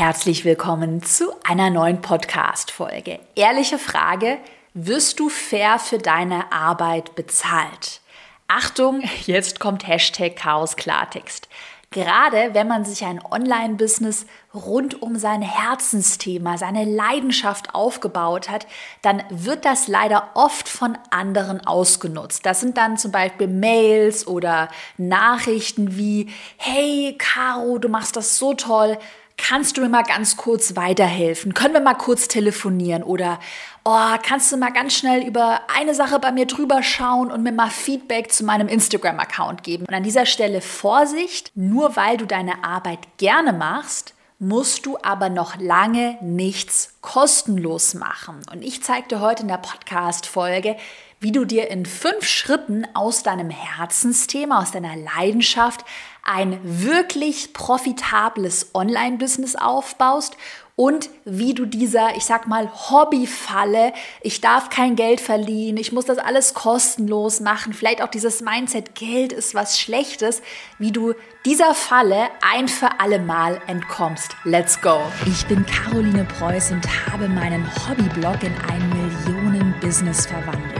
Herzlich willkommen zu einer neuen Podcast-Folge. Ehrliche Frage: Wirst du fair für deine Arbeit bezahlt? Achtung, jetzt kommt Hashtag Chaos Klartext. Gerade wenn man sich ein Online-Business rund um sein Herzensthema, seine Leidenschaft aufgebaut hat, dann wird das leider oft von anderen ausgenutzt. Das sind dann zum Beispiel Mails oder Nachrichten wie, hey Caro, du machst das so toll, kannst du mir mal ganz kurz weiterhelfen? Können wir mal kurz telefonieren? Oder oh, kannst du mal ganz schnell über eine Sache bei mir drüber schauen und mir mal Feedback zu meinem Instagram-Account geben? Und an dieser Stelle Vorsicht, nur weil du deine Arbeit gerne machst, musst du aber noch lange nichts kostenlos machen. Und ich zeige dir heute in der Podcast-Folge, wie du dir in fünf Schritten aus deinem Herzensthema, aus deiner Leidenschaft ein wirklich profitables Online-Business aufbaust und wie du dieser, ich sag mal, Hobbyfalle, ich darf kein Geld verlieren, ich muss das alles kostenlos machen, vielleicht auch dieses Mindset, Geld ist was Schlechtes, wie du dieser Falle ein für alle Mal entkommst. Let's go! Ich bin Caroline Preuß und habe meinen Hobbyblog in ein Millionen-Business verwandelt.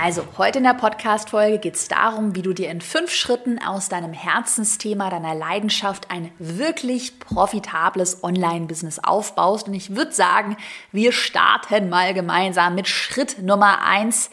Also, heute in der Podcast-Folge geht es darum, wie du dir in fünf Schritten aus deinem Herzensthema, deiner Leidenschaft ein wirklich profitables Online-Business aufbaust. Und ich würde sagen, wir starten mal gemeinsam mit Schritt Nummer eins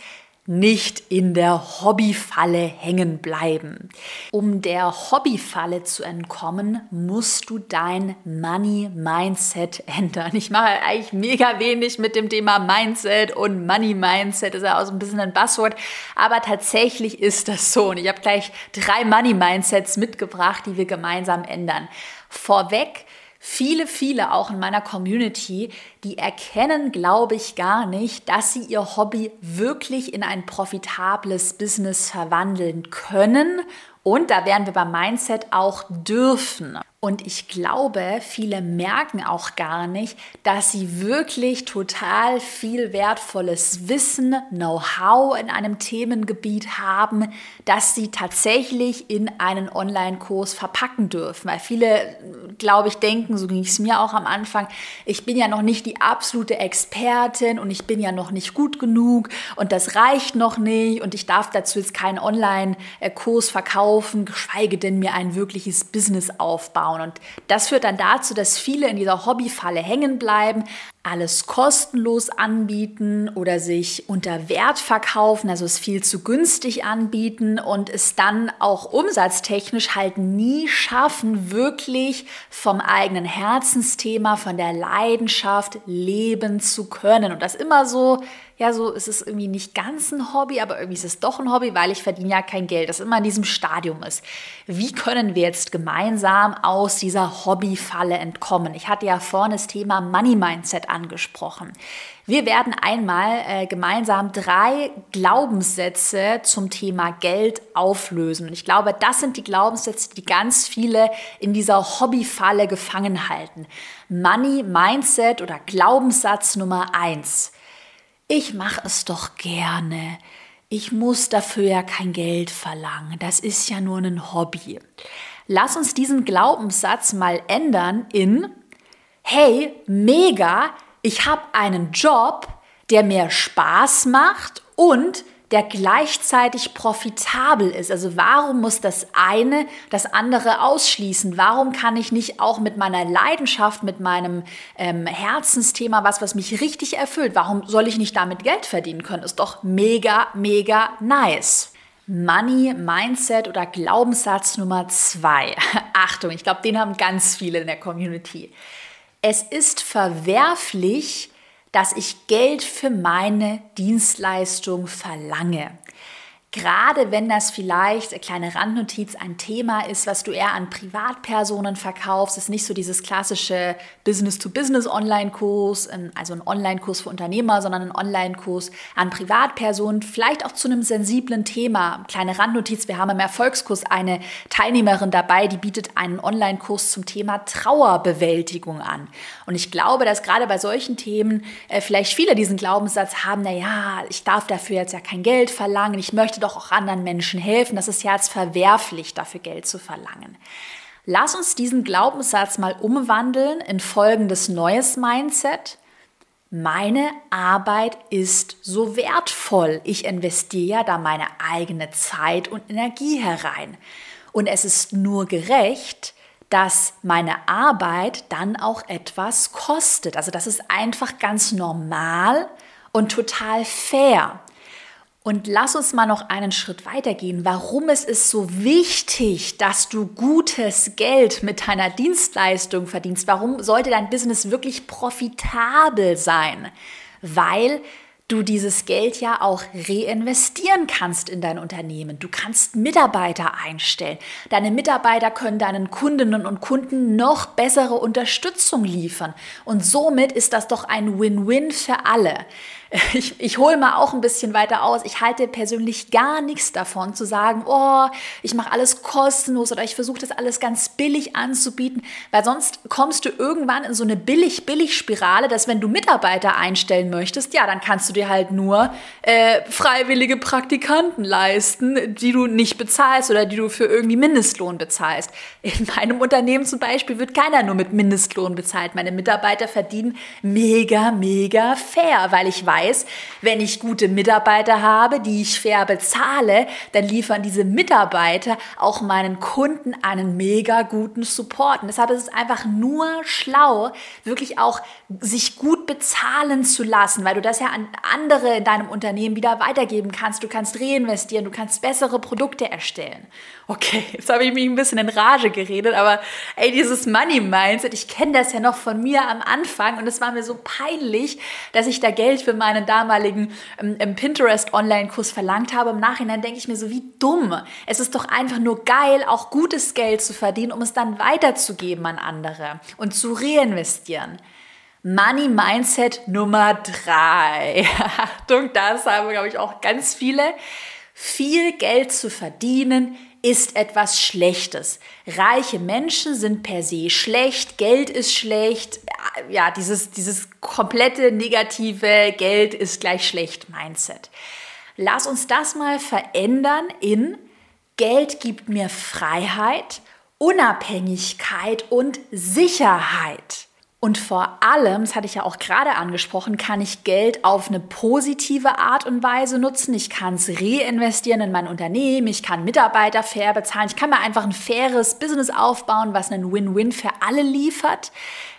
nicht in der Hobbyfalle hängen bleiben. Um der Hobbyfalle zu entkommen, musst du dein Money Mindset ändern. Ich mache eigentlich mega wenig mit dem Thema Mindset und Money Mindset ist ja auch so ein bisschen ein Buzzword, aber tatsächlich ist das so und ich habe gleich drei Money Mindsets mitgebracht, die wir gemeinsam ändern. Vorweg Viele, viele auch in meiner Community, die erkennen, glaube ich, gar nicht, dass sie ihr Hobby wirklich in ein profitables Business verwandeln können. Und da werden wir beim Mindset auch dürfen. Und ich glaube, viele merken auch gar nicht, dass sie wirklich total viel wertvolles Wissen, Know-how in einem Themengebiet haben, das sie tatsächlich in einen Online-Kurs verpacken dürfen. Weil viele, glaube ich, denken, so ging es mir auch am Anfang, ich bin ja noch nicht die absolute Expertin und ich bin ja noch nicht gut genug und das reicht noch nicht und ich darf dazu jetzt keinen Online-Kurs verkaufen, geschweige denn mir ein wirkliches Business aufbauen aufbauen. Und das führt dann dazu, dass viele in dieser Hobbyfalle hängen bleiben, alles kostenlos anbieten oder sich unter Wert verkaufen, also es viel zu günstig anbieten und es dann auch umsatztechnisch halt nie schaffen, wirklich vom eigenen Herzensthema, von der Leidenschaft leben zu können. Und das immer so ja, so ist es irgendwie nicht ganz ein Hobby, aber irgendwie ist es doch ein Hobby, weil ich verdiene ja kein Geld, das immer in diesem Stadium ist. Wie können wir jetzt gemeinsam aus dieser Hobbyfalle entkommen? Ich hatte ja vorhin das Thema Money Mindset angesprochen. Wir werden einmal äh, gemeinsam drei Glaubenssätze zum Thema Geld auflösen. Und ich glaube, das sind die Glaubenssätze, die ganz viele in dieser Hobbyfalle gefangen halten. Money Mindset oder Glaubenssatz Nummer eins ich mache es doch gerne. Ich muss dafür ja kein Geld verlangen. Das ist ja nur ein Hobby. Lass uns diesen Glaubenssatz mal ändern in, hey, mega, ich habe einen Job, der mir Spaß macht und der gleichzeitig profitabel ist. Also warum muss das eine das andere ausschließen? Warum kann ich nicht auch mit meiner Leidenschaft, mit meinem ähm, Herzensthema, was, was mich richtig erfüllt, warum soll ich nicht damit Geld verdienen können? Ist doch mega, mega nice. Money Mindset oder Glaubenssatz Nummer zwei. Achtung, ich glaube, den haben ganz viele in der Community. Es ist verwerflich, dass ich Geld für meine Dienstleistung verlange. Gerade wenn das vielleicht, eine kleine Randnotiz, ein Thema ist, was du eher an Privatpersonen verkaufst, ist nicht so dieses klassische Business-to-Business-Online-Kurs, also ein Online-Kurs für Unternehmer, sondern ein Online-Kurs an Privatpersonen, vielleicht auch zu einem sensiblen Thema. Kleine Randnotiz, wir haben im Erfolgskurs eine Teilnehmerin dabei, die bietet einen Online-Kurs zum Thema Trauerbewältigung an. Und ich glaube, dass gerade bei solchen Themen äh, vielleicht viele diesen Glaubenssatz haben, na ja, ich darf dafür jetzt ja kein Geld verlangen, ich möchte doch auch anderen Menschen helfen. Das ist ja jetzt verwerflich, dafür Geld zu verlangen. Lass uns diesen Glaubenssatz mal umwandeln in folgendes neues Mindset. Meine Arbeit ist so wertvoll. Ich investiere ja da meine eigene Zeit und Energie herein. Und es ist nur gerecht, dass meine Arbeit dann auch etwas kostet. Also das ist einfach ganz normal und total fair. Und lass uns mal noch einen Schritt weitergehen. Warum es ist so wichtig, dass du gutes Geld mit deiner Dienstleistung verdienst? Warum sollte dein Business wirklich profitabel sein? Weil du dieses Geld ja auch reinvestieren kannst in dein Unternehmen. Du kannst Mitarbeiter einstellen. Deine Mitarbeiter können deinen Kundinnen und Kunden noch bessere Unterstützung liefern. Und somit ist das doch ein Win-Win für alle. ich, ich hole mal auch ein bisschen weiter aus. Ich halte persönlich gar nichts davon zu sagen, oh, ich mache alles kostenlos oder ich versuche das alles ganz billig anzubieten, weil sonst kommst du irgendwann in so eine billig-billig-Spirale, dass wenn du Mitarbeiter einstellen möchtest, ja, dann kannst du dir halt nur äh, freiwillige Praktikanten leisten, die du nicht bezahlst oder die du für irgendwie Mindestlohn bezahlst. In meinem Unternehmen zum Beispiel wird keiner nur mit Mindestlohn bezahlt. Meine Mitarbeiter verdienen mega, mega fair, weil ich weiß, weiß, wenn ich gute Mitarbeiter habe, die ich fair bezahle, dann liefern diese Mitarbeiter auch meinen Kunden einen mega guten Support. Und deshalb ist es einfach nur schlau, wirklich auch sich gut bezahlen zu lassen, weil du das ja an andere in deinem Unternehmen wieder weitergeben kannst. Du kannst reinvestieren, du kannst bessere Produkte erstellen. Okay, jetzt habe ich mich ein bisschen in Rage geredet, aber ey, dieses Money Mindset, ich kenne das ja noch von mir am Anfang und es war mir so peinlich, dass ich da Geld für meinen damaligen ähm, Pinterest Online-Kurs verlangt habe. Im Nachhinein denke ich mir so, wie dumm. Es ist doch einfach nur geil, auch gutes Geld zu verdienen, um es dann weiterzugeben an andere und zu reinvestieren. Money Mindset Nummer drei. Achtung, das haben, glaube ich, auch ganz viele. Viel Geld zu verdienen ist etwas Schlechtes. Reiche Menschen sind per se schlecht, Geld ist schlecht, ja, dieses, dieses komplette negative Geld ist gleich schlecht Mindset. Lass uns das mal verändern in Geld gibt mir Freiheit, Unabhängigkeit und Sicherheit. Und vor allem, das hatte ich ja auch gerade angesprochen, kann ich Geld auf eine positive Art und Weise nutzen. Ich kann es reinvestieren in mein Unternehmen, ich kann Mitarbeiter fair bezahlen, ich kann mir einfach ein faires Business aufbauen, was einen Win-Win für alle liefert.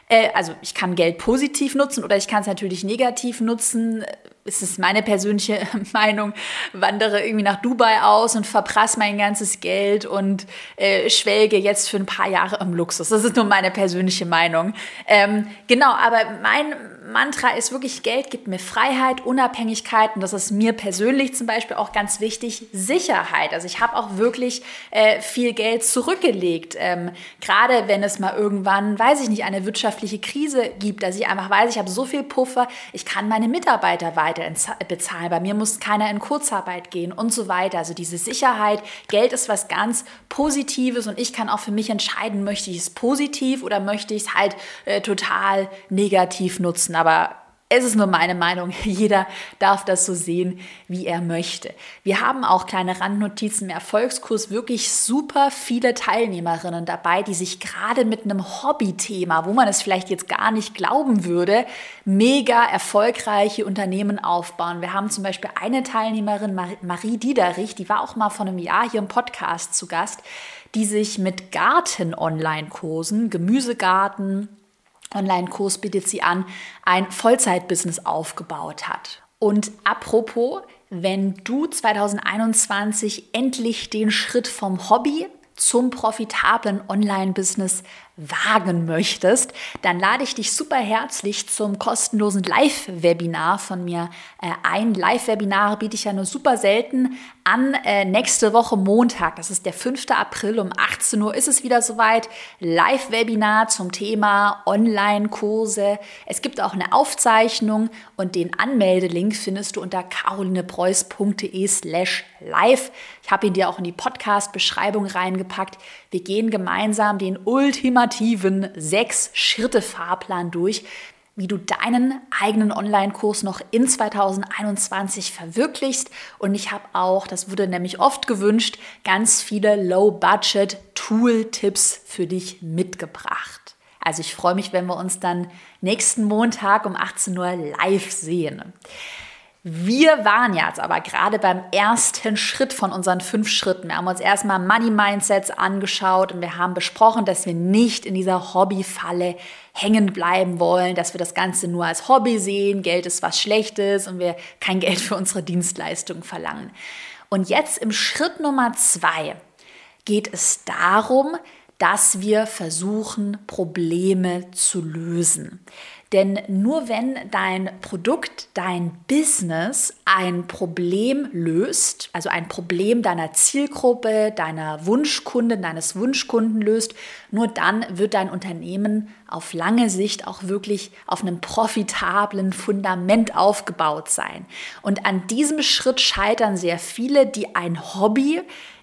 Äh, also ich kann Geld positiv nutzen oder ich kann es natürlich negativ nutzen ist es meine persönliche Meinung, wandere irgendwie nach Dubai aus und verprasse mein ganzes Geld und äh, schwelge jetzt für ein paar Jahre im Luxus. Das ist nur meine persönliche Meinung. Ähm, genau, aber mein Mantra ist wirklich, Geld gibt mir Freiheit, Unabhängigkeit und das ist mir persönlich zum Beispiel auch ganz wichtig, Sicherheit. Also ich habe auch wirklich äh, viel Geld zurückgelegt. Ähm, gerade wenn es mal irgendwann, weiß ich nicht, eine wirtschaftliche Krise gibt, dass ich einfach weiß, ich habe so viel Puffer, ich kann meine Mitarbeiter weiter bezahlen. Bei mir muss keiner in Kurzarbeit gehen und so weiter. Also diese Sicherheit, Geld ist was ganz Positives und ich kann auch für mich entscheiden, möchte ich es positiv oder möchte ich es halt äh, total negativ nutzen. Aber es ist nur meine Meinung. Jeder darf das so sehen, wie er möchte. Wir haben auch kleine Randnotizen im Erfolgskurs wirklich super viele Teilnehmerinnen dabei, die sich gerade mit einem Hobbythema, wo man es vielleicht jetzt gar nicht glauben würde, mega erfolgreiche Unternehmen aufbauen. Wir haben zum Beispiel eine Teilnehmerin, Marie Diederich, die war auch mal vor einem Jahr hier im Podcast zu Gast, die sich mit Garten-Online-Kursen, Gemüsegarten, Online-Kurs bietet sie an, ein Vollzeitbusiness aufgebaut hat. Und apropos, wenn du 2021 endlich den Schritt vom Hobby zum profitablen Online-Business wagen möchtest, dann lade ich dich super herzlich zum kostenlosen Live-Webinar von mir äh, ein. Live-Webinare biete ich ja nur super selten an. Äh, nächste Woche Montag, das ist der 5. April um 18 Uhr, ist es wieder soweit. Live-Webinar zum Thema Online-Kurse. Es gibt auch eine Aufzeichnung und den Anmeldelink findest du unter carolinepreuß.de slash live. Ich habe ihn dir auch in die Podcast-Beschreibung reingepackt. Wir gehen gemeinsam den ultimativen Sechs-Schritte-Fahrplan durch, wie du deinen eigenen Online-Kurs noch in 2021 verwirklichst. Und ich habe auch, das wurde nämlich oft gewünscht, ganz viele Low-Budget-Tool-Tipps für dich mitgebracht. Also ich freue mich, wenn wir uns dann nächsten Montag um 18 Uhr live sehen. Wir waren jetzt aber gerade beim ersten Schritt von unseren fünf Schritten. Wir haben uns erstmal Money Mindsets angeschaut und wir haben besprochen, dass wir nicht in dieser Hobbyfalle hängen bleiben wollen, dass wir das Ganze nur als Hobby sehen, Geld ist was Schlechtes und wir kein Geld für unsere Dienstleistungen verlangen. Und jetzt im Schritt Nummer zwei geht es darum, dass wir versuchen, Probleme zu lösen. Denn nur wenn dein Produkt, dein Business ein Problem löst, also ein Problem deiner Zielgruppe, deiner Wunschkunden, deines Wunschkunden löst, nur dann wird dein Unternehmen auf lange Sicht auch wirklich auf einem profitablen Fundament aufgebaut sein. Und an diesem Schritt scheitern sehr viele, die ein Hobby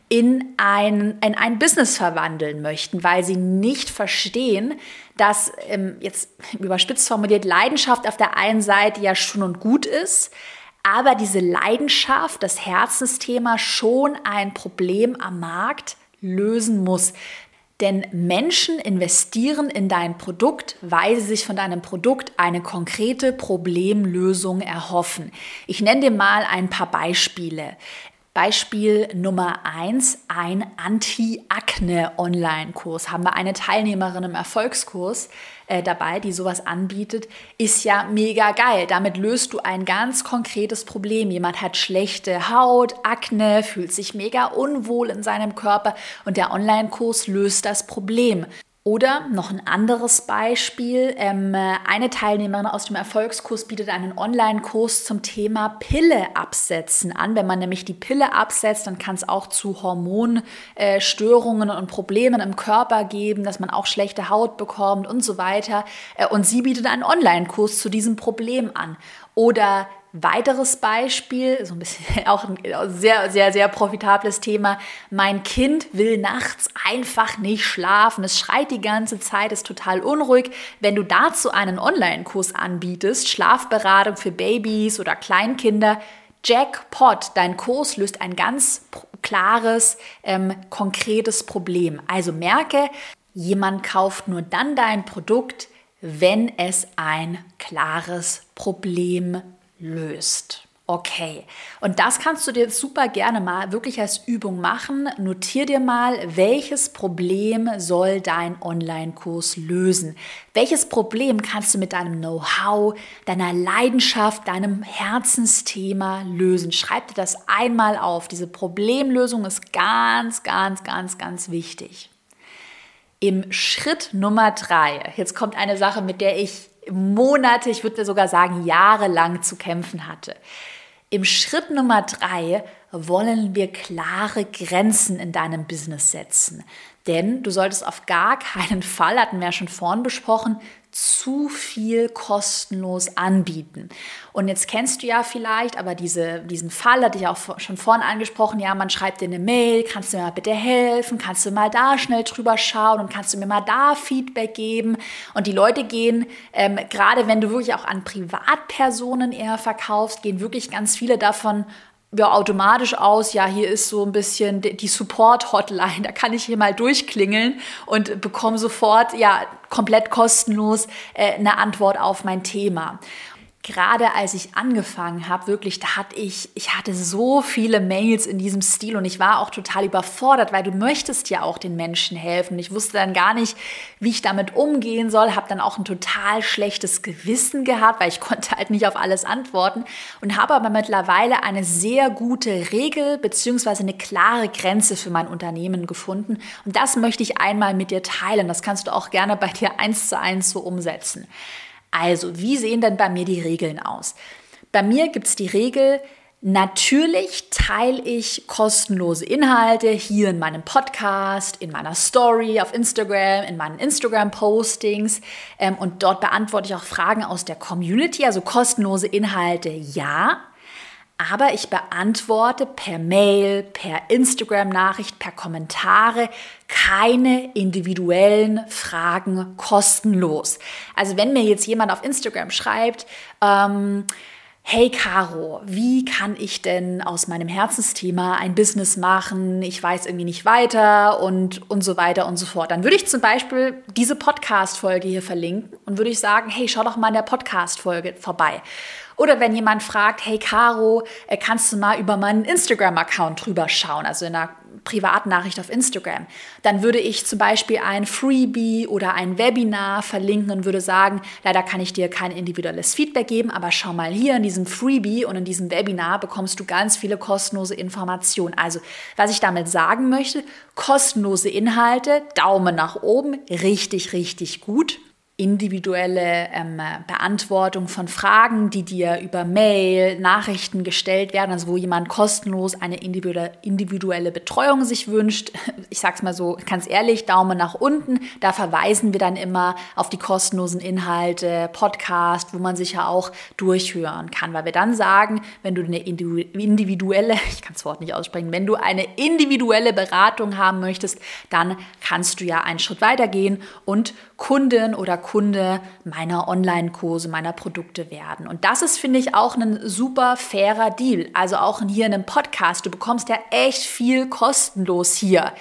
in ein, in ein Business verwandeln möchten, weil sie nicht verstehen, dass ähm, jetzt überspitzt formuliert Leidenschaft auf der einen Seite ja schon und gut ist, aber diese Leidenschaft, das Herzensthema schon ein Problem am Markt lösen muss. Denn Menschen investieren in dein Produkt, weil sie sich von deinem Produkt eine konkrete Problemlösung erhoffen. Ich nenne dir mal ein paar Beispiele. Beispiel Nummer eins: ein Anti-Akne-Online-Kurs. Haben wir eine Teilnehmerin im Erfolgskurs äh, dabei, die sowas anbietet, ist ja mega geil. Damit löst du ein ganz konkretes Problem. Jemand hat schlechte Haut, Akne, fühlt sich mega unwohl in seinem Körper und der Online-Kurs löst das Problem. Oder noch ein anderes Beispiel. Ähm, eine Teilnehmerin aus dem Erfolgskurs bietet einen Online-Kurs zum Thema Pille absetzen an. Wenn man nämlich die Pille absetzt, dann kann es auch zu Hormonstörungen und Problemen im Körper geben, dass man auch schlechte Haut bekommt und so weiter. Äh, und sie bietet einen Online-Kurs zu diesem Problem an. Oder Weiteres Beispiel, so ein bisschen auch ein sehr, sehr, sehr profitables Thema. Mein Kind will nachts einfach nicht schlafen. Es schreit die ganze Zeit, ist total unruhig. Wenn du dazu einen Online-Kurs anbietest, Schlafberatung für Babys oder Kleinkinder, Jackpot, dein Kurs löst ein ganz klares, ähm, konkretes Problem. Also merke, jemand kauft nur dann dein Produkt, wenn es ein klares Problem löst. Okay, und das kannst du dir super gerne mal wirklich als Übung machen. Notier dir mal, welches Problem soll dein Online-Kurs lösen? Welches Problem kannst du mit deinem Know-how, deiner Leidenschaft, deinem Herzensthema lösen? Schreib dir das einmal auf. Diese Problemlösung ist ganz, ganz, ganz, ganz wichtig. Im Schritt Nummer drei, jetzt kommt eine Sache, mit der ich Monate, ich würde sogar sagen jahrelang zu kämpfen hatte. Im Schritt Nummer drei wollen wir klare Grenzen in deinem Business setzen. Denn du solltest auf gar keinen Fall, hatten wir ja schon vorhin besprochen, zu viel kostenlos anbieten. Und jetzt kennst du ja vielleicht, aber diese, diesen Fall hatte ich auch schon vorhin angesprochen, ja, man schreibt dir eine Mail, kannst du mir mal bitte helfen, kannst du mal da schnell drüber schauen und kannst du mir mal da Feedback geben. Und die Leute gehen, ähm, gerade wenn du wirklich auch an Privatpersonen eher verkaufst, gehen wirklich ganz viele davon ja, automatisch aus, ja, hier ist so ein bisschen die Support-Hotline, da kann ich hier mal durchklingeln und bekomme sofort, ja, komplett kostenlos äh, eine Antwort auf mein Thema. Gerade als ich angefangen habe, wirklich, da hatte ich, ich hatte so viele Mails in diesem Stil und ich war auch total überfordert, weil du möchtest ja auch den Menschen helfen. Ich wusste dann gar nicht, wie ich damit umgehen soll, habe dann auch ein total schlechtes Gewissen gehabt, weil ich konnte halt nicht auf alles antworten und habe aber mittlerweile eine sehr gute Regel beziehungsweise eine klare Grenze für mein Unternehmen gefunden und das möchte ich einmal mit dir teilen. Das kannst du auch gerne bei dir eins zu eins so umsetzen. Also, wie sehen denn bei mir die Regeln aus? Bei mir gibt es die Regel, Natürlich teile ich kostenlose Inhalte hier in meinem Podcast, in meiner Story auf Instagram, in meinen Instagram-Postings. Ähm, und dort beantworte ich auch Fragen aus der Community, also kostenlose Inhalte ja aber ich beantworte per Mail, per Instagram-Nachricht, per Kommentare keine individuellen Fragen kostenlos. Also wenn mir jetzt jemand auf Instagram schreibt, ähm, hey Caro, wie kann ich denn aus meinem Herzensthema ein Business machen? Ich weiß irgendwie nicht weiter und, und so weiter und so fort. Dann würde ich zum Beispiel diese Podcast-Folge hier verlinken und würde ich sagen, hey, schau doch mal in der Podcast-Folge vorbei. Oder wenn jemand fragt, hey Caro, äh, kannst du mal über meinen Instagram-Account drüber schauen, also in einer Privatnachricht auf Instagram, dann würde ich zum Beispiel ein Freebie oder ein Webinar verlinken und würde sagen, leider kann ich dir kein individuelles Feedback geben, aber schau mal hier in diesem Freebie und in diesem Webinar bekommst du ganz viele kostenlose Informationen. Also, was ich damit sagen möchte, kostenlose Inhalte, Daumen nach oben, richtig, richtig gut individuelle ähm, Beantwortung von Fragen, die dir über Mail, Nachrichten gestellt werden, also wo jemand kostenlos eine individuelle Betreuung sich wünscht. Ich sag's mal so ganz ehrlich, Daumen nach unten. Da verweisen wir dann immer auf die kostenlosen Inhalte, Podcast, wo man sich ja auch durchhören kann, weil wir dann sagen, wenn du eine individuelle, ich kann das Wort nicht aussprechen, wenn du eine individuelle Beratung haben möchtest, dann kannst du ja einen Schritt weitergehen und Kundin oder Kunde meiner Online-Kurse, meiner Produkte werden. Und das ist, finde ich, auch ein super fairer Deal. Also auch hier in einem Podcast. Du bekommst ja echt viel kostenlos hier.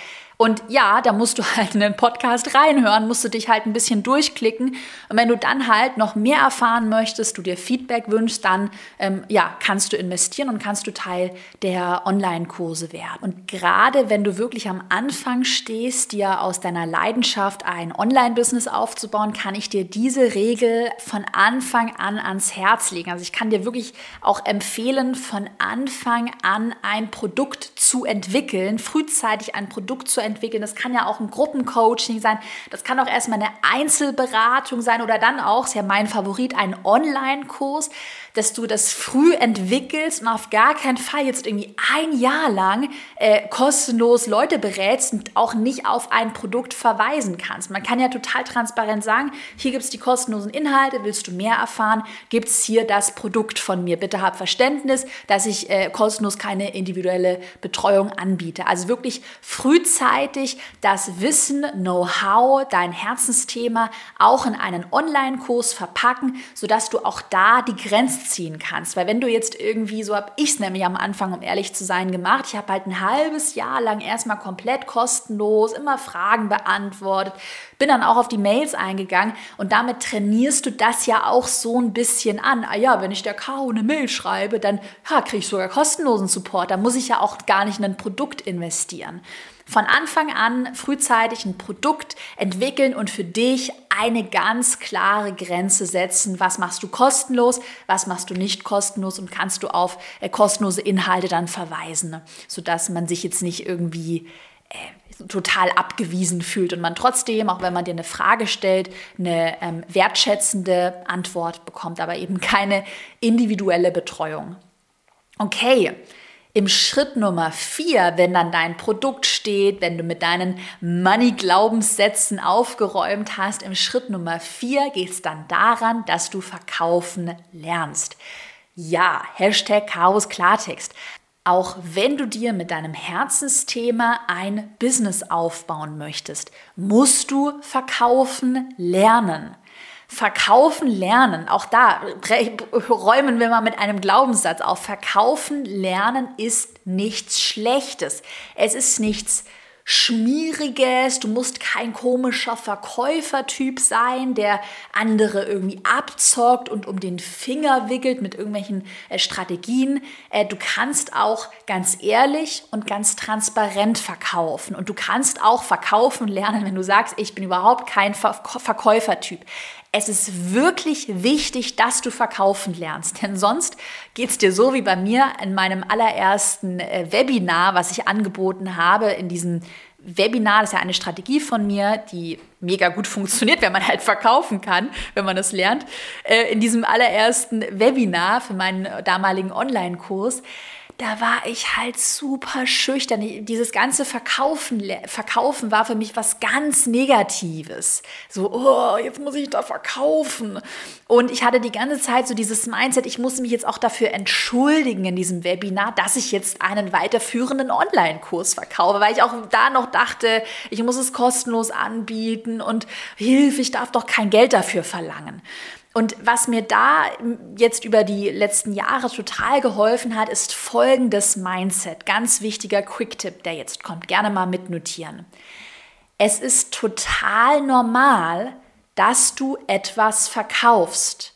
Und ja, da musst du halt in den Podcast reinhören, musst du dich halt ein bisschen durchklicken. Und wenn du dann halt noch mehr erfahren möchtest, du dir Feedback wünschst, dann ähm, ja, kannst du investieren und kannst du Teil der Online-Kurse werden. Und gerade wenn du wirklich am Anfang stehst, dir aus deiner Leidenschaft ein Online-Business aufzubauen, kann ich dir diese Regel von Anfang an ans Herz legen. Also ich kann dir wirklich auch empfehlen, von Anfang an ein Produkt zu entwickeln, frühzeitig ein Produkt zu entwickeln entwickeln. Das kann ja auch ein Gruppencoaching sein. Das kann auch erstmal eine Einzelberatung sein oder dann auch, ist ja mein Favorit, ein Online-Kurs dass du das früh entwickelst und auf gar keinen Fall jetzt irgendwie ein Jahr lang äh, kostenlos Leute berätst und auch nicht auf ein Produkt verweisen kannst. Man kann ja total transparent sagen, hier gibt es die kostenlosen Inhalte, willst du mehr erfahren, gibt es hier das Produkt von mir. Bitte hab Verständnis, dass ich äh, kostenlos keine individuelle Betreuung anbiete. Also wirklich frühzeitig das Wissen, Know-how, dein Herzensthema auch in einen Online-Kurs verpacken, sodass du auch da die Grenzen ziehen kannst. Weil wenn du jetzt irgendwie, so habe ich es nämlich am Anfang, um ehrlich zu sein, gemacht, ich habe halt ein halbes Jahr lang erstmal komplett kostenlos immer Fragen beantwortet, bin dann auch auf die Mails eingegangen und damit trainierst du das ja auch so ein bisschen an. Ah ja, wenn ich der Caro eine Mail schreibe, dann ja, kriege ich sogar kostenlosen Support. Da muss ich ja auch gar nicht in ein Produkt investieren von Anfang an frühzeitig ein Produkt entwickeln und für dich eine ganz klare Grenze setzen. Was machst du kostenlos, was machst du nicht kostenlos und kannst du auf äh, kostenlose Inhalte dann verweisen, ne? sodass man sich jetzt nicht irgendwie äh, total abgewiesen fühlt und man trotzdem, auch wenn man dir eine Frage stellt, eine ähm, wertschätzende Antwort bekommt, aber eben keine individuelle Betreuung. Okay, im Schritt Nummer vier, wenn dann dein Produkt steht, wenn du mit deinen Money-Glaubenssätzen aufgeräumt hast, im Schritt Nummer vier geht es dann daran, dass du verkaufen lernst. Ja, Hashtag Chaos Klartext. Auch wenn du dir mit deinem Herzensthema ein Business aufbauen möchtest, musst du verkaufen lernen. Verkaufen lernen, auch da räumen wir mal mit einem Glaubenssatz auf. Verkaufen lernen ist nichts Schlechtes. Es ist nichts Schmieriges, du musst kein komischer Verkäufertyp sein, der andere irgendwie abzockt und um den Finger wickelt mit irgendwelchen äh, Strategien. Äh, du kannst auch ganz ehrlich und ganz transparent verkaufen und du kannst auch verkaufen lernen, wenn du sagst, ich bin überhaupt kein Ver Verkäufertyp. Es ist wirklich wichtig, dass du verkaufen lernst, denn sonst geht es dir so wie bei mir in meinem allerersten äh, Webinar, was ich angeboten habe, in diesem Webinar, das ist ja eine Strategie von mir, die mega gut funktioniert, wenn man halt verkaufen kann, wenn man das lernt. Äh, in diesem allerersten Webinar für meinen damaligen Online-Kurs da war ich halt super schüchtern. Dieses ganze Verkaufen, Verkaufen war für mich was ganz Negatives. So, oh, jetzt muss ich da verkaufen. Und ich hatte die ganze Zeit so dieses Mindset, ich muss mich jetzt auch dafür entschuldigen in diesem Webinar, dass ich jetzt einen weiterführenden Online-Kurs verkaufe, weil ich auch da noch dachte, ich muss es kostenlos anbieten und Hilfe, ich darf doch kein Geld dafür verlangen. Und was mir da jetzt über die letzten Jahre total geholfen hat, ist folgendes Mindset. Ganz wichtiger Quick-Tipp, der jetzt kommt. Gerne mal mitnotieren. Es ist total normal, dass du etwas verkaufst.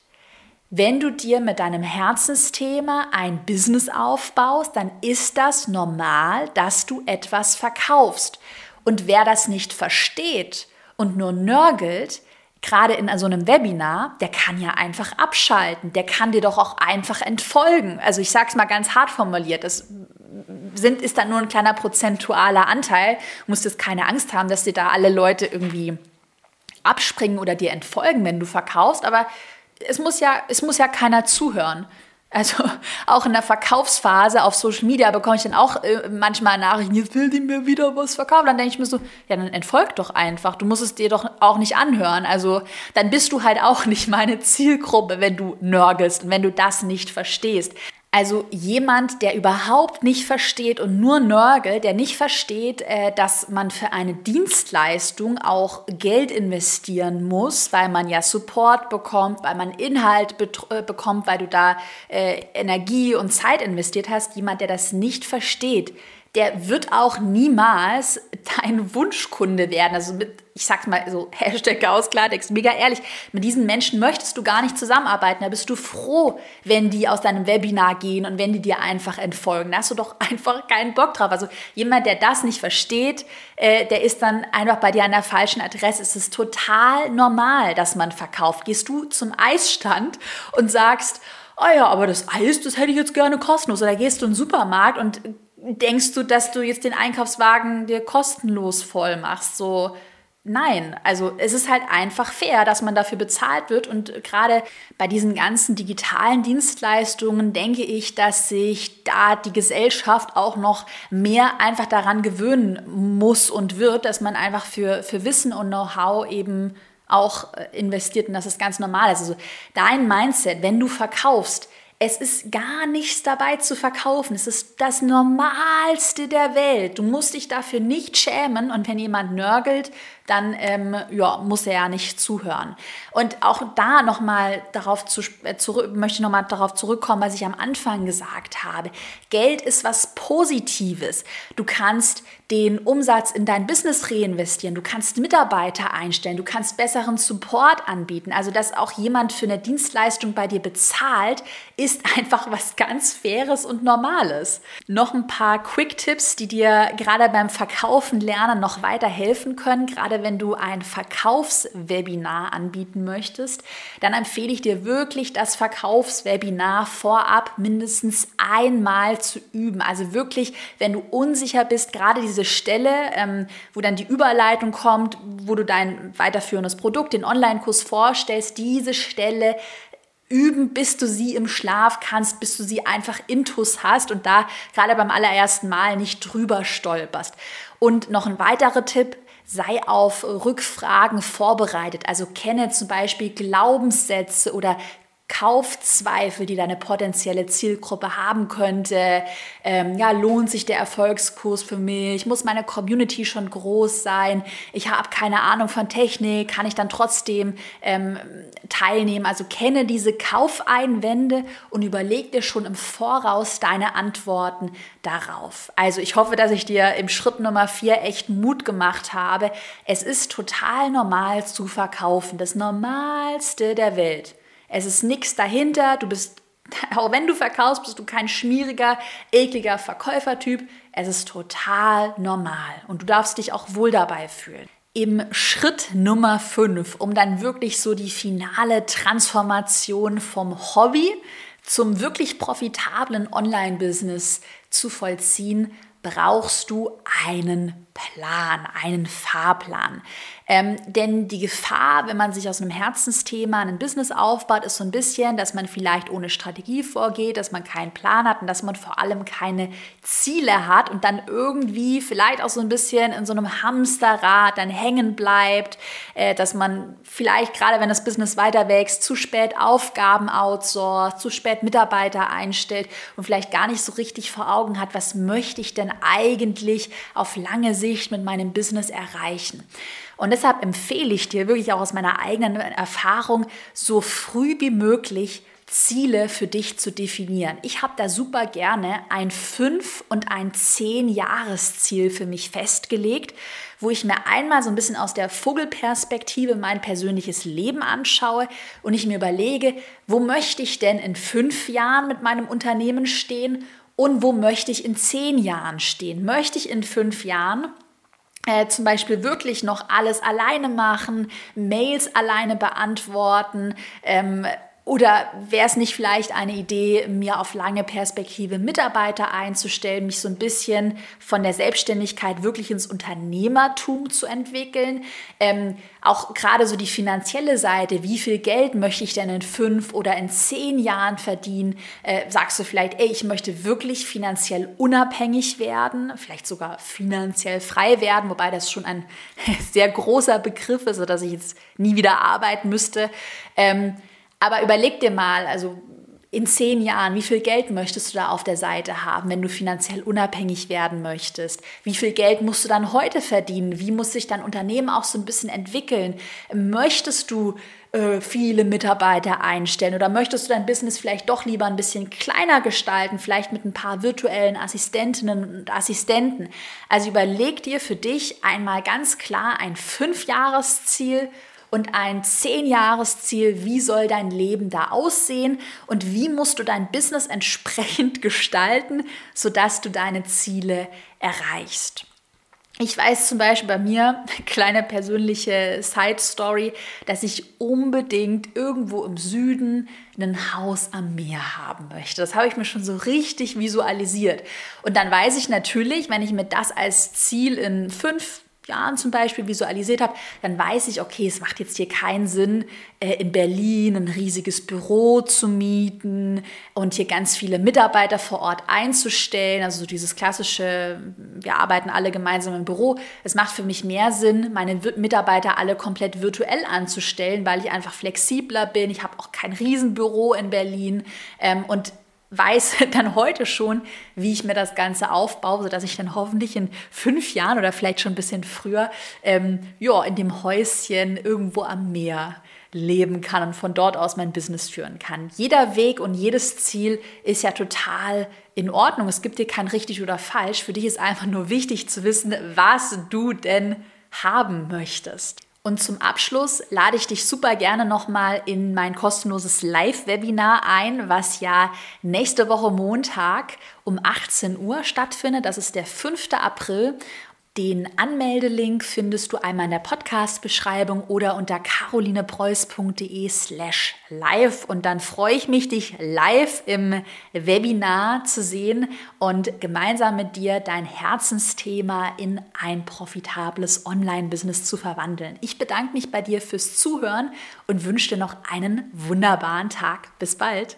Wenn du dir mit deinem Herzensthema ein Business aufbaust, dann ist das normal, dass du etwas verkaufst. Und wer das nicht versteht und nur nörgelt, gerade in so einem Webinar, der kann ja einfach abschalten, der kann dir doch auch einfach entfolgen. Also ich sage es mal ganz hart formuliert, das sind, ist dann nur ein kleiner prozentualer Anteil. Du musst jetzt keine Angst haben, dass dir da alle Leute irgendwie abspringen oder dir entfolgen, wenn du verkaufst, aber es muss ja, es muss ja keiner zuhören. Also auch in der Verkaufsphase auf Social Media bekomme ich dann auch äh, manchmal Nachrichten, jetzt will die mir wieder was verkaufen. Dann denke ich mir so, ja, dann entfolg doch einfach. Du musst es dir doch auch nicht anhören. Also dann bist du halt auch nicht meine Zielgruppe, wenn du nörgelst und wenn du das nicht verstehst. Also jemand, der überhaupt nicht versteht und nur nörgelt, der nicht versteht, äh, dass man für eine Dienstleistung auch Geld investieren muss, weil man ja Support bekommt, weil man Inhalt äh, bekommt, weil du da äh, Energie und Zeit investiert hast. Jemand, der das nicht versteht, der wird auch niemals dein Wunschkunde werden. Also mit, ich sag's mal so, Hashtag aus Klartext, mega ehrlich, mit diesen Menschen möchtest du gar nicht zusammenarbeiten. Da bist du froh, wenn die aus deinem Webinar gehen und wenn die dir einfach entfolgen. Da hast du doch einfach keinen Bock drauf. Also jemand, der das nicht versteht, äh, der ist dann einfach bei dir an der falschen Adresse. Es ist total normal, dass man verkauft. Gehst du zum Eisstand und sagst, oh ja, aber das Eis, das hätte ich jetzt gerne kostenlos. Oder gehst du in den Supermarkt und denkst du, dass du jetzt den Einkaufswagen dir kostenlos voll machst? So, nein. Also es ist halt einfach fair, dass man dafür bezahlt wird. Und gerade bei diesen ganzen digitalen Dienstleistungen denke ich, dass sich da die Gesellschaft auch noch mehr einfach daran gewöhnen muss und wird, dass man einfach für, für Wissen und Know-how eben auch äh, investiert und das ist ganz normal. Also dein Mindset, wenn du verkaufst, es ist gar nichts dabei zu verkaufen. Es ist das Normalste der Welt. Du musst dich dafür nicht schämen. Und wenn jemand nörgelt, dann ähm, ja, muss er ja nicht zuhören. Und auch da nochmal darauf zu, äh, zurück, möchte ich nochmal darauf zurückkommen, was ich am Anfang gesagt habe. Geld ist was Positives. Du kannst den Umsatz in dein Business reinvestieren. Du kannst Mitarbeiter einstellen. Du kannst besseren Support anbieten. Also, dass auch jemand für eine Dienstleistung bei dir bezahlt, ist einfach was ganz Faires und Normales. Noch ein paar Quick-Tipps, die dir gerade beim Verkaufen lernen noch weiterhelfen können. Gerade wenn du ein Verkaufswebinar anbieten möchtest, dann empfehle ich dir wirklich, das Verkaufswebinar vorab mindestens einmal zu üben. Also wirklich, wenn du unsicher bist, gerade diese Stelle, ähm, wo dann die Überleitung kommt, wo du dein weiterführendes Produkt, den Online-Kurs vorstellst, diese Stelle üben, bis du sie im Schlaf kannst, bis du sie einfach intus hast und da gerade beim allerersten Mal nicht drüber stolperst. Und noch ein weiterer Tipp, sei auf Rückfragen vorbereitet. Also kenne zum Beispiel Glaubenssätze oder Kaufzweifel, die deine potenzielle Zielgruppe haben könnte. Ähm, ja, lohnt sich der Erfolgskurs für mich? Muss meine Community schon groß sein? Ich habe keine Ahnung von Technik. Kann ich dann trotzdem ähm, teilnehmen? Also kenne diese Kaufeinwände und überleg dir schon im Voraus deine Antworten darauf. Also ich hoffe, dass ich dir im Schritt Nummer vier echt Mut gemacht habe. Es ist total normal zu verkaufen. Das Normalste der Welt. Es ist nichts dahinter. Du bist, auch wenn du verkaufst, bist du kein schmieriger, ekliger Verkäufertyp. Es ist total normal und du darfst dich auch wohl dabei fühlen. Im Schritt Nummer 5, um dann wirklich so die finale Transformation vom Hobby zum wirklich profitablen Online-Business zu vollziehen, brauchst du einen Plan, einen Fahrplan. Ähm, denn die Gefahr, wenn man sich aus einem Herzensthema ein Business aufbaut, ist so ein bisschen, dass man vielleicht ohne Strategie vorgeht, dass man keinen Plan hat und dass man vor allem keine Ziele hat und dann irgendwie vielleicht auch so ein bisschen in so einem Hamsterrad dann hängen bleibt, äh, dass man vielleicht gerade, wenn das Business weiter wächst, zu spät Aufgaben outsourced, zu spät Mitarbeiter einstellt und vielleicht gar nicht so richtig vor Augen hat, was möchte ich denn eigentlich auf lange Sicht mit meinem Business erreichen. Und deshalb empfehle ich dir wirklich auch aus meiner eigenen Erfahrung, so früh wie möglich Ziele für dich zu definieren. Ich habe da super gerne ein 5 und ein 10 Jahresziel für mich festgelegt, wo ich mir einmal so ein bisschen aus der Vogelperspektive mein persönliches Leben anschaue und ich mir überlege, wo möchte ich denn in fünf Jahren mit meinem Unternehmen stehen und wo möchte ich in zehn Jahren stehen? Möchte ich in fünf Jahren äh, zum Beispiel wirklich noch alles alleine machen, Mails alleine beantworten, ähm, oder wäre es nicht vielleicht eine Idee, mir auf lange Perspektive Mitarbeiter einzustellen, mich so ein bisschen von der Selbstständigkeit wirklich ins Unternehmertum zu entwickeln? Ähm, auch gerade so die finanzielle Seite, wie viel Geld möchte ich denn in fünf oder in zehn Jahren verdienen? Äh, sagst du vielleicht, ey, ich möchte wirklich finanziell unabhängig werden, vielleicht sogar finanziell frei werden, wobei das schon ein sehr großer Begriff ist, sodass ich jetzt nie wieder arbeiten müsste. Ähm, aber überleg dir mal, also in zehn Jahren, wie viel Geld möchtest du da auf der Seite haben, wenn du finanziell unabhängig werden möchtest? Wie viel Geld musst du dann heute verdienen? Wie muss sich dein Unternehmen auch so ein bisschen entwickeln? Möchtest du äh, viele Mitarbeiter einstellen oder möchtest du dein Business vielleicht doch lieber ein bisschen kleiner gestalten, vielleicht mit ein paar virtuellen Assistentinnen und Assistenten? Also überleg dir für dich einmal ganz klar ein Fünfjahresziel und ein Zehn-Jahres-Ziel, wie soll dein Leben da aussehen und wie musst du dein Business entsprechend gestalten, sodass du deine Ziele erreichst. Ich weiß zum Beispiel bei mir, kleine persönliche Side-Story, dass ich unbedingt irgendwo im Süden ein Haus am Meer haben möchte. Das habe ich mir schon so richtig visualisiert. Und dann weiß ich natürlich, wenn ich mir das als Ziel in fünf, Jahren zum Beispiel visualisiert habe, dann weiß ich, okay, es macht jetzt hier keinen Sinn, äh, in Berlin ein riesiges Büro zu mieten und hier ganz viele Mitarbeiter vor Ort einzustellen. Also so dieses klassische, wir arbeiten alle gemeinsam im Büro. Es macht für mich mehr Sinn, meine Mitarbeiter alle komplett virtuell anzustellen, weil ich einfach flexibler bin. Ich habe auch kein Riesenbüro in Berlin ähm, und weiß dann heute schon, wie ich mir das Ganze aufbaue, sodass ich dann hoffentlich in fünf Jahren oder vielleicht schon ein bisschen früher ähm, ja, in dem Häuschen irgendwo am Meer leben kann und von dort aus mein Business führen kann. Jeder Weg und jedes Ziel ist ja total in Ordnung. Es gibt dir kein richtig oder falsch. Für dich ist einfach nur wichtig zu wissen, was du denn haben möchtest. Und zum Abschluss lade ich dich super gerne nochmal in mein kostenloses Live-Webinar ein, was ja nächste Woche Montag um 18 Uhr stattfindet. Das ist der 5. April. Den Anmeldelink findest du einmal in der Podcast-Beschreibung oder unter carolinepreuß.de slash live. Und dann freue ich mich, dich live im Webinar zu sehen und gemeinsam mit dir dein Herzensthema in ein profitables Online-Business zu verwandeln. Ich bedanke mich bei dir fürs Zuhören und wünsche dir noch einen wunderbaren Tag. Bis bald.